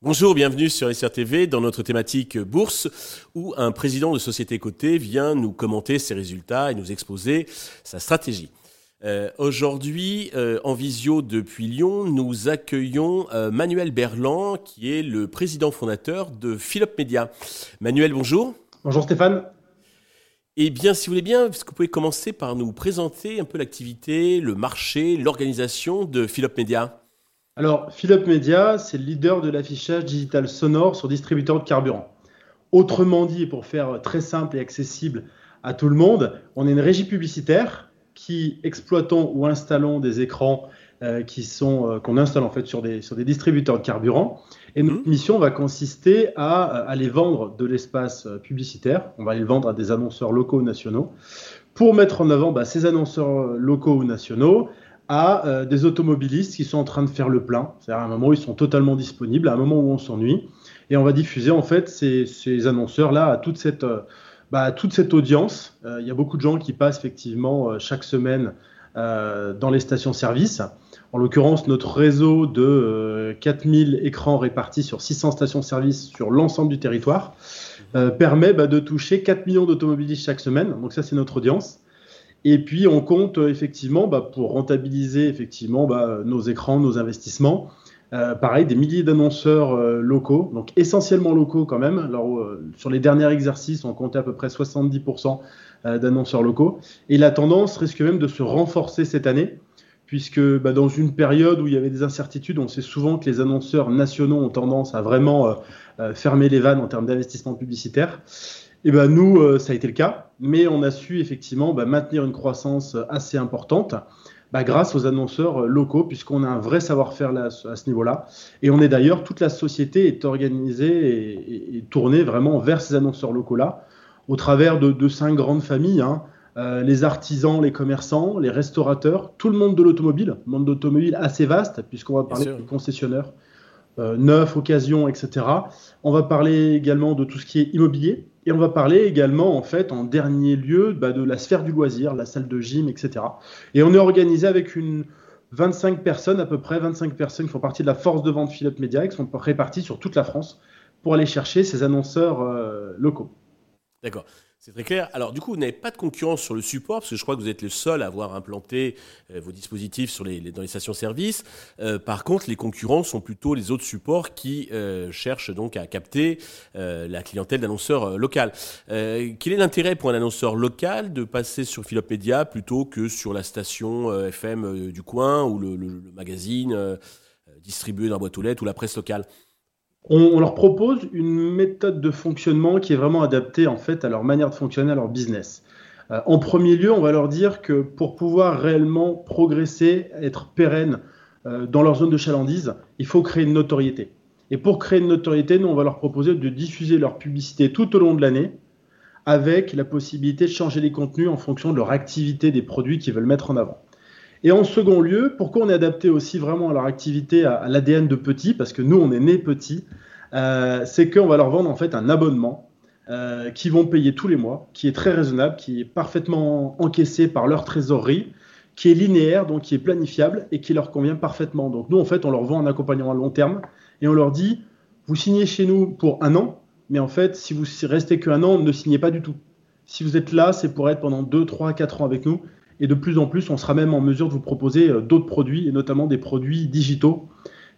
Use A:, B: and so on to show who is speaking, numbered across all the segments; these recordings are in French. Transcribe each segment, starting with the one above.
A: Bonjour, bienvenue sur SRTV dans notre thématique bourse où un président de société cotée vient nous commenter ses résultats et nous exposer sa stratégie. Euh, Aujourd'hui, euh, en visio depuis Lyon, nous accueillons euh, Manuel Berland qui est le président fondateur de Philop Media. Manuel, bonjour.
B: Bonjour Stéphane.
A: Eh bien, si vous voulez bien, est-ce que vous pouvez commencer par nous présenter un peu l'activité, le marché, l'organisation de Philop Media
B: alors, Philip Media, c'est le leader de l'affichage digital sonore sur distributeur de carburant. Autrement dit, pour faire très simple et accessible à tout le monde, on est une régie publicitaire qui exploitons ou installons des écrans euh, qui sont euh, qu'on installe en fait sur des sur des distributeurs de carburant. Et notre mmh. mission va consister à aller vendre de l'espace euh, publicitaire. On va aller le vendre à des annonceurs locaux ou nationaux pour mettre en avant bah, ces annonceurs locaux ou nationaux à euh, des automobilistes qui sont en train de faire le plein. C'est-à-dire à un moment où ils sont totalement disponibles, à un moment où on s'ennuie. Et on va diffuser en fait ces, ces annonceurs-là à toute cette, euh, bah, toute cette audience. Euh, il y a beaucoup de gens qui passent effectivement chaque semaine dans les stations-service. En l'occurrence, notre réseau de 4000 écrans répartis sur 600 stations-service sur l'ensemble du territoire permet bah, de toucher 4 millions d'automobilistes chaque semaine. Donc ça, c'est notre audience. Et puis on compte euh, effectivement bah, pour rentabiliser effectivement bah, nos écrans, nos investissements. Euh, pareil, des milliers d'annonceurs euh, locaux, donc essentiellement locaux quand même. Sur les derniers exercices, on comptait à peu près 70% d'annonceurs locaux. Et la tendance risque même de se renforcer cette année, puisque bah, dans une période où il y avait des incertitudes, on sait souvent que les annonceurs nationaux ont tendance à vraiment fermer les vannes en termes d'investissement publicitaire. Et ben nous, euh, ça a été le cas, mais on a su effectivement bah, maintenir une croissance assez importante bah, grâce aux annonceurs euh, locaux, puisqu'on a un vrai savoir-faire à ce niveau-là. Et on est d'ailleurs, toute la société est organisée et, tournée vraiment vers ces annonceurs locaux-là, au travers de, cinq grandes familles. Hein. Euh, les artisans, les commerçants, les restaurateurs, tout le monde de l'automobile, monde d'automobile assez vaste, puisqu'on va parler de concessionnaires, euh, neufs, occasions, etc. On va parler également de tout ce qui est immobilier, et on va parler également, en fait, en dernier lieu, bah, de la sphère du loisir, la salle de gym, etc. Et on est organisé avec une 25 personnes, à peu près 25 personnes qui font partie de la force de vente Philippe Media, qui sont réparties sur toute la France pour aller chercher ces annonceurs euh, locaux.
A: D'accord. C'est très clair. Alors, du coup, vous n'avez pas de concurrence sur le support, parce que je crois que vous êtes le seul à avoir implanté euh, vos dispositifs dans les stations-service. Euh, par contre, les concurrents sont plutôt les autres supports qui euh, cherchent donc à capter la clientèle d'annonceurs locaux. quel est l'intérêt pour un annonceur local de passer sur Philop Media plutôt que sur la station FM du coin ou le, le magazine distribué dans la boîte aux lettres ou la presse locale?
B: On, leur propose une méthode de fonctionnement qui est vraiment adaptée en fait à leur manière de fonctionner, à leur business. Euh, en premier lieu, on va leur dire que pour pouvoir réellement progresser, être pérenne euh, dans leur zone de chalandise, il faut créer une notoriété. Et pour créer une notoriété, nous, on va leur proposer de diffuser leur publicité tout au long de l'année avec la possibilité de changer les contenus en fonction de leur activité des produits qu'ils veulent mettre en avant. Et en second lieu, pourquoi on est adapté aussi vraiment à leur activité, à, l'ADN de petit, parce que nous, on est né petit, euh, c'est qu'on va leur vendre en fait un abonnement euh, qui vont payer tous les mois, qui est très raisonnable, qui est parfaitement encaissé par leur trésorerie, qui est linéaire, donc qui est planifiable et qui leur convient parfaitement. Donc nous, en fait, on leur vend un accompagnement à long terme et on leur dit, vous signez chez nous pour un an, mais en fait, si vous restez qu'un an, ne signez pas du tout. Si vous êtes là, c'est pour être pendant 2, 3, 4 ans avec nous et de plus en plus, on sera même en mesure de vous proposer euh, d'autres produits, et notamment des produits digitaux,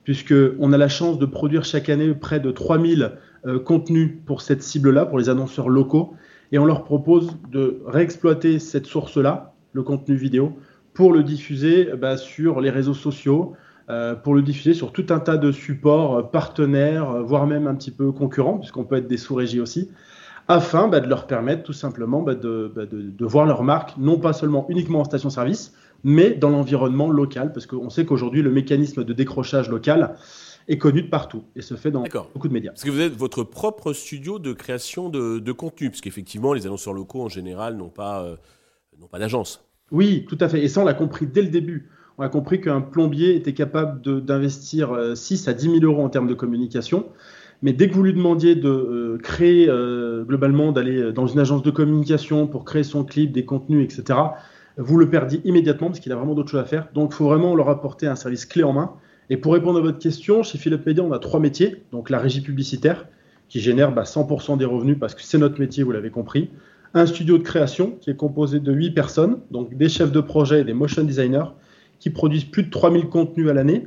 B: puisqu'on a la chance de produire chaque année près de 3000 euh, contenus pour cette cible-là, pour les annonceurs locaux, et on leur propose de réexploiter cette source-là, le contenu vidéo, pour le diffuser bah, sur les réseaux sociaux, euh, pour le diffuser sur tout un tas de supports partenaires, voire même un petit peu concurrents, puisqu'on peut être des sous-régies aussi, afin bah, de leur permettre tout simplement bah, bah, de, voir leur marque, non pas seulement uniquement en station-service, mais dans l'environnement local, parce qu'on sait qu'aujourd'hui, le mécanisme de décrochage local est connu de partout et se fait dans beaucoup de médias.
A: Parce que vous êtes votre propre studio de création de, contenu, parce qu'effectivement, les annonceurs locaux en général n'ont pas, euh, pas d'agence.
B: Oui, tout à fait. Et ça, on l'a compris dès le début. On a compris qu'un plombier était capable d'investir 6 euh, à 10 000 euros en termes de communication Mais dès que vous lui demandiez de créer globalement, d'aller dans une agence de communication pour créer son clip, des contenus, etc., vous le perdiez immédiatement parce qu'il a vraiment d'autres choses à faire. Donc, il faut vraiment leur apporter un service clé en main. Et pour répondre à votre question, chez Philippe Media, on a trois métiers. Donc, la régie publicitaire, qui génère 100% bah, des revenus parce que c'est notre métier, vous l'avez compris. Un studio de création qui est composé de 8 personnes, donc des chefs de projet et des motion designers, qui produisent plus de 3000 contenus à l'année,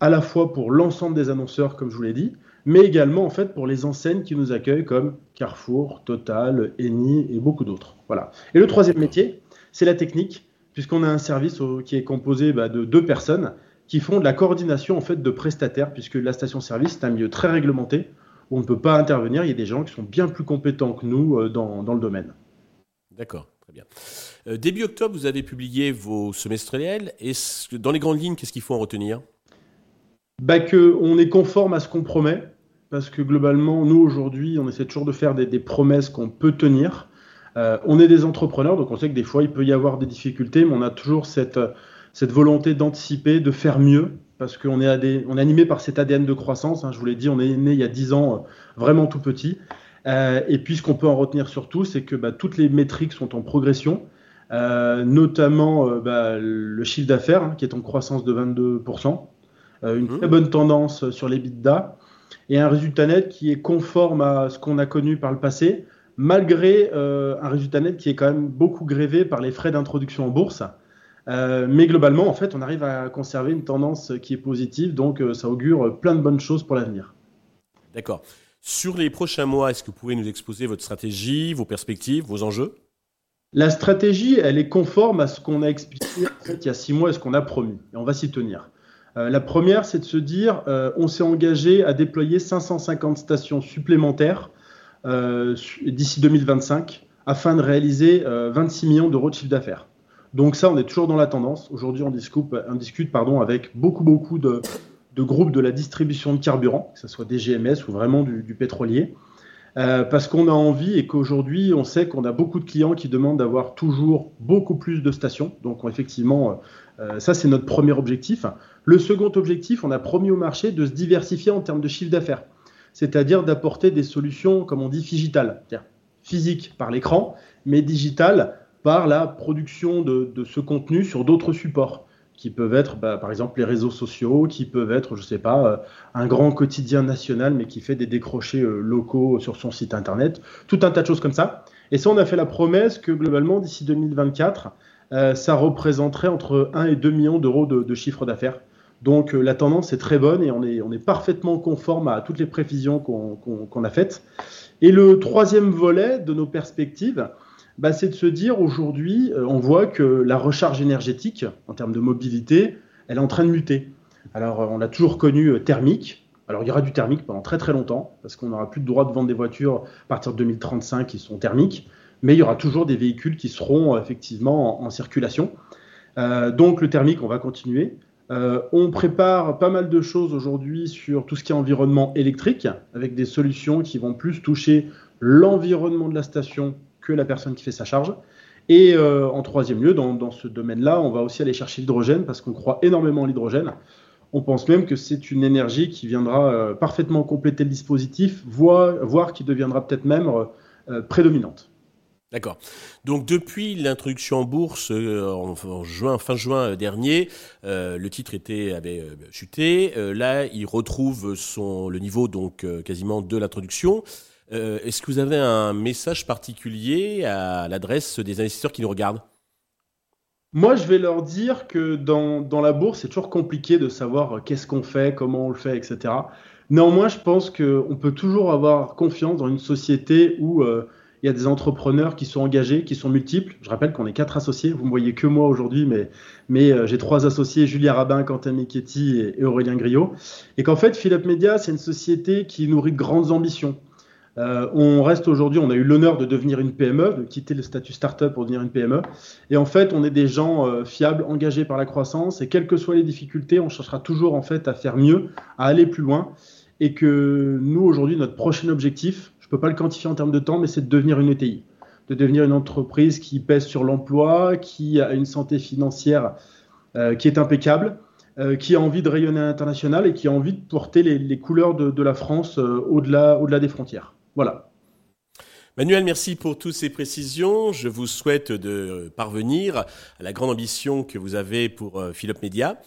B: à la fois pour l'ensemble des annonceurs, comme je vous l'ai dit, mais également en fait pour les enseignes qui nous accueillent comme Carrefour, Total, Eni et beaucoup d'autres. Et le troisième métier, c'est la technique, puisqu'on a un service qui est composé bah, de deux personnes qui font de la coordination en fait de prestataires, puisque la station-service est un milieu très réglementé où on ne peut pas intervenir. Il y a des gens qui sont bien plus compétents que nous euh, dans, dans le domaine.
A: D'accord, très bien. Euh, début octobre, vous avez publié vos semestriels. Et dans les grandes lignes, qu'est-ce qu'il faut en retenir?
B: Bah que on est conforme à ce qu'on promet, parce que globalement, nous aujourd'hui, on essaie toujours de faire des, promesses qu'on peut tenir. Euh, on est des entrepreneurs, donc on sait que des fois il peut y avoir des difficultés, mais on a toujours cette, cette volonté d'anticiper, de faire mieux, parce qu'on est, on est animé par cet ADN de croissance. Hein, je vous l'ai dit, on est né il y a 10 ans, euh, vraiment tout petit. Euh, et puis ce qu'on peut en retenir surtout, c'est que bah, toutes les métriques sont en progression, euh, notamment bah, le chiffre d'affaires hein, qui est en croissance de 22%, une mmh. très bonne tendance sur les bidas et un résultat net qui est conforme à ce qu'on a connu par le passé, malgré un résultat net qui est quand même beaucoup grévé par les frais d'introduction en bourse. Euh, mais globalement, en fait, on arrive à conserver une tendance qui est positive, donc euh, ça augure plein de bonnes choses pour l'avenir.
A: D'accord. Sur les prochains mois, est-ce que vous pouvez nous exposer votre stratégie, vos perspectives, vos enjeux?
B: La stratégie, elle est conforme à ce qu'on a expliqué il y a six mois et ce qu'on a promis, et on va s'y tenir. Euh, la première, c'est de se dire, on s'est engagé à déployer 550 stations supplémentaires d'ici 2025 afin de réaliser 26 millions d'euros de chiffre d'affaires. Donc ça, on est toujours dans la tendance. Aujourd'hui, on discute, avec beaucoup, beaucoup de, groupes de la distribution de carburant, que ce soit des GMS ou vraiment du, pétrolier. Euh, parce qu'on a envie et qu'aujourd'hui, on sait qu'on a beaucoup de clients qui demandent d'avoir toujours beaucoup plus de stations. Donc, effectivement, euh, ça, c'est notre premier objectif. Le second objectif, on a promis au marché de se diversifier en termes de chiffre d'affaires, c'est-à-dire d'apporter des solutions, comme on dit, digitales, physiques par l'écran, mais digitales par la production de, ce contenu sur d'autres supports qui peuvent être bah, par exemple les réseaux sociaux, qui peuvent être, je ne sais pas, euh, un grand quotidien national mais qui fait des décrochés euh, locaux sur son site internet, tout un tas de choses comme ça. Et ça, on a fait la promesse que globalement, d'ici 2024, euh, ça représenterait entre 1 et 2 millions d'euros de, chiffre d'affaires. Donc la tendance est très bonne et on est, on est parfaitement conforme à toutes les prévisions qu'on a faites. Et le troisième volet de nos perspectives, bah, c'est de se dire aujourd'hui, euh, on voit que la recharge énergétique, en termes de mobilité, elle est en train de muter. Alors, euh, on l'a toujours connu euh, thermique. Alors, il y aura du thermique pendant très très longtemps, parce qu'on n'aura plus de droit de vendre des voitures à partir de 2035 qui sont thermiques, mais il y aura toujours des véhicules qui seront effectivement en, circulation. donc, le thermique, on va continuer. on prépare pas mal de choses aujourd'hui sur tout ce qui est environnement électrique, avec des solutions qui vont plus toucher l'environnement de la station que la personne qui fait sa charge. Et euh, en troisième lieu, dans, ce domaine-là, on va aussi aller chercher l'hydrogène parce qu'on croit énormément à l'hydrogène. On pense même que c'est une énergie qui viendra euh, parfaitement compléter le dispositif, voire, qui deviendra peut-être même euh, prédominante.
A: D'accord. Donc depuis l'introduction en bourse en, fin juin dernier, le titre avait chuté. là, il retrouve le niveau donc quasiment de l'introduction. Euh, est-ce que vous avez un message particulier à l'adresse des investisseurs qui nous regardent?
B: Moi, je vais leur dire que dans, dans la bourse, c'est toujours compliqué de savoir euh, qu'est-ce qu'on fait, comment on le fait, etc. Néanmoins, je pense qu'on peut toujours avoir confiance dans une société où euh, il y a des entrepreneurs qui sont engagés, qui sont multiples. Je rappelle qu'on est quatre associés. Vous ne voyez que moi aujourd'hui, mais, mais j'ai trois associés, Julia Rabin, Quentin Michetti et, et Aurélien Griot. Et qu'en fait, Philippe Media, c'est une société qui nourrit de grandes ambitions. Euh, on reste aujourd'hui, on a eu l'honneur de devenir une PME, de quitter le statut startup pour devenir une PME. Et en fait, on est des gens euh, fiables, engagés par la croissance. Et quelles que soient les difficultés, on cherchera toujours en fait à faire mieux, à aller plus loin. Et que nous, aujourd'hui, notre prochain objectif, je ne peux pas le quantifier en termes de temps, mais c'est de devenir une ETI, de devenir une entreprise qui pèse sur l'emploi, qui a une santé financière euh, qui est impeccable qui a envie de rayonner à l'international et qui a envie de porter les, couleurs de, la France au-delà au -delà des frontières. Voilà.
A: Manuel, merci pour toutes ces précisions. Je vous souhaite de parvenir à la grande ambition que vous avez pour euh, Philip Media.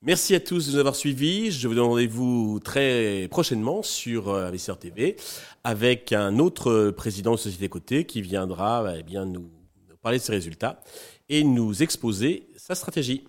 A: Merci à tous de nous avoir suivis. Je vous donne rendez-vous très prochainement sur euh, Investisseur TV avec un autre président de société côté qui viendra eh bien, nous parler de ses résultats et nous exposer sa stratégie.